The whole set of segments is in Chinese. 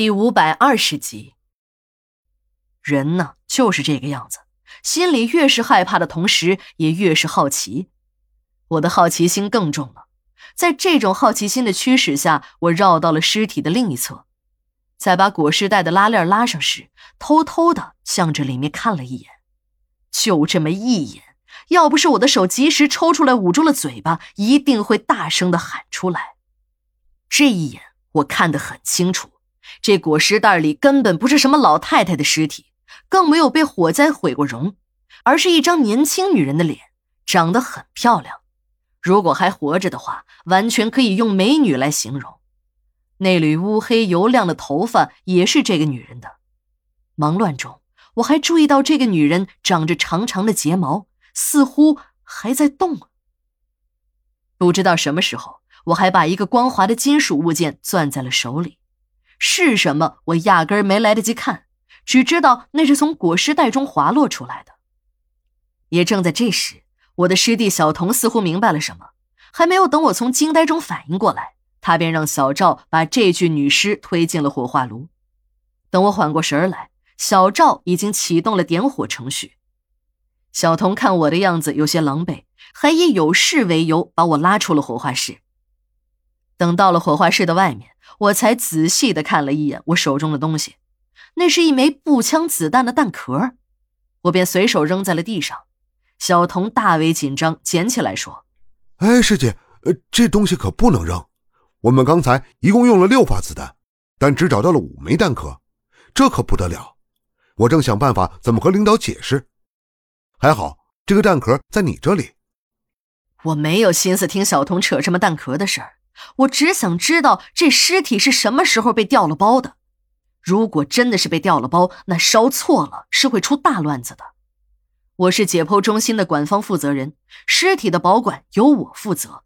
第五百二十集。人呢，就是这个样子，心里越是害怕的同时，也越是好奇。我的好奇心更重了，在这种好奇心的驱使下，我绕到了尸体的另一侧，在把裹尸袋的拉链拉上时，偷偷的向着里面看了一眼。就这么一眼，要不是我的手及时抽出来捂住了嘴巴，一定会大声的喊出来。这一眼，我看得很清楚。这裹尸袋里根本不是什么老太太的尸体，更没有被火灾毁过容，而是一张年轻女人的脸，长得很漂亮。如果还活着的话，完全可以用美女来形容。那缕乌黑油亮的头发也是这个女人的。忙乱中，我还注意到这个女人长着长长的睫毛，似乎还在动。不知道什么时候，我还把一个光滑的金属物件攥在了手里。是什么？我压根儿没来得及看，只知道那是从裹尸袋中滑落出来的。也正在这时，我的师弟小童似乎明白了什么，还没有等我从惊呆中反应过来，他便让小赵把这具女尸推进了火化炉。等我缓过神儿来，小赵已经启动了点火程序。小童看我的样子有些狼狈，还以有事为由把我拉出了火化室。等到了火化室的外面。我才仔细的看了一眼我手中的东西，那是一枚步枪子弹的弹壳，我便随手扔在了地上。小童大为紧张，捡起来说：“哎，师姐，呃，这东西可不能扔。我们刚才一共用了六发子弹，但只找到了五枚弹壳，这可不得了。我正想办法怎么和领导解释，还好这个弹壳在你这里。”我没有心思听小童扯什么弹壳的事儿。我只想知道这尸体是什么时候被调了包的。如果真的是被调了包，那烧错了是会出大乱子的。我是解剖中心的管方负责人，尸体的保管由我负责。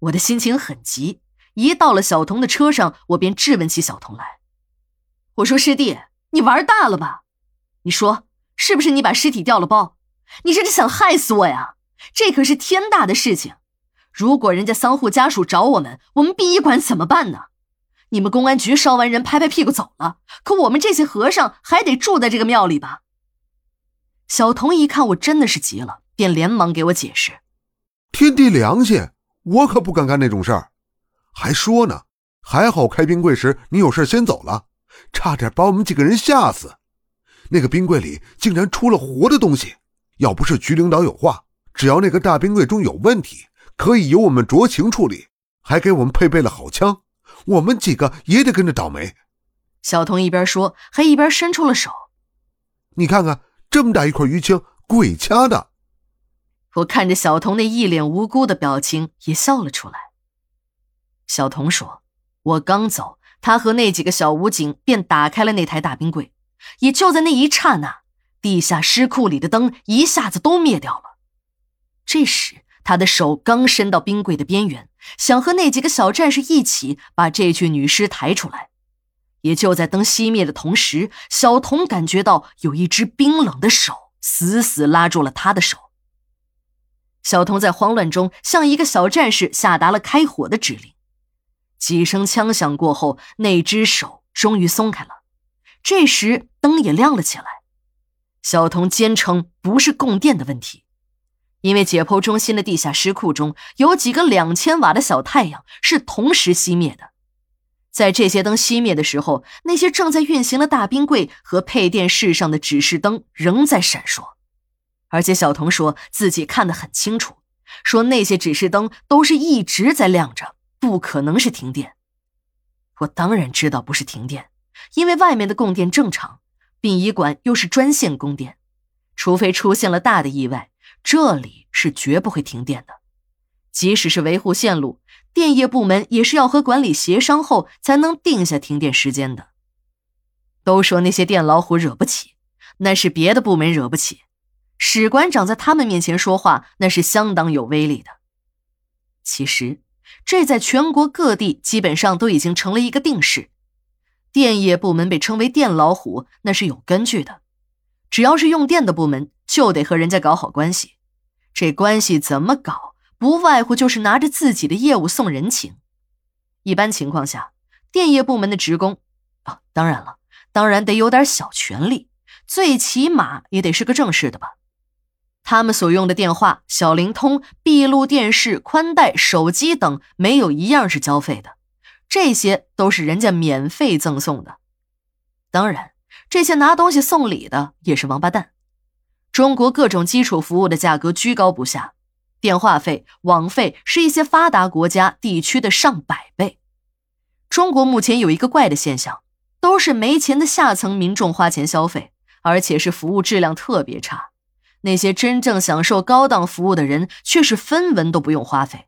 我的心情很急，一到了小童的车上，我便质问起小童来。我说：“师弟，你玩大了吧？你说是不是你把尸体调了包？你这是想害死我呀？这可是天大的事情！”如果人家丧户家属找我们，我们殡仪馆怎么办呢？你们公安局烧完人拍拍屁股走了，可我们这些和尚还得住在这个庙里吧？小童一看我真的是急了，便连忙给我解释：“天地良心，我可不敢干那种事儿。还说呢，还好开冰柜时你有事先走了，差点把我们几个人吓死。那个冰柜里竟然出了活的东西，要不是局领导有话，只要那个大冰柜中有问题。”可以由我们酌情处理，还给我们配备了好枪，我们几个也得跟着倒霉。小童一边说，还一边伸出了手。你看看这么大一块淤青，鬼掐的。我看着小童那一脸无辜的表情，也笑了出来。小童说：“我刚走，他和那几个小武警便打开了那台大冰柜，也就在那一刹那，地下尸库里的灯一下子都灭掉了。这时。”他的手刚伸到冰柜的边缘，想和那几个小战士一起把这具女尸抬出来。也就在灯熄灭的同时，小童感觉到有一只冰冷的手死死拉住了他的手。小童在慌乱中向一个小战士下达了开火的指令。几声枪响过后，那只手终于松开了。这时灯也亮了起来。小童坚称不是供电的问题。因为解剖中心的地下尸库中有几个两千瓦的小太阳是同时熄灭的，在这些灯熄灭的时候，那些正在运行的大冰柜和配电室上的指示灯仍在闪烁，而且小童说自己看得很清楚，说那些指示灯都是一直在亮着，不可能是停电。我当然知道不是停电，因为外面的供电正常，殡仪馆又是专线供电，除非出现了大的意外。这里是绝不会停电的，即使是维护线路，电业部门也是要和管理协商后才能定下停电时间的。都说那些电老虎惹不起，那是别的部门惹不起，史馆长在他们面前说话那是相当有威力的。其实，这在全国各地基本上都已经成了一个定式，电业部门被称为电老虎，那是有根据的。只要是用电的部门，就得和人家搞好关系。这关系怎么搞？不外乎就是拿着自己的业务送人情。一般情况下，电业部门的职工啊，当然了，当然得有点小权利，最起码也得是个正式的吧。他们所用的电话、小灵通、闭路电视、宽带、手机等，没有一样是交费的，这些都是人家免费赠送的。当然，这些拿东西送礼的也是王八蛋。中国各种基础服务的价格居高不下，电话费、网费是一些发达国家地区的上百倍。中国目前有一个怪的现象，都是没钱的下层民众花钱消费，而且是服务质量特别差。那些真正享受高档服务的人，却是分文都不用花费，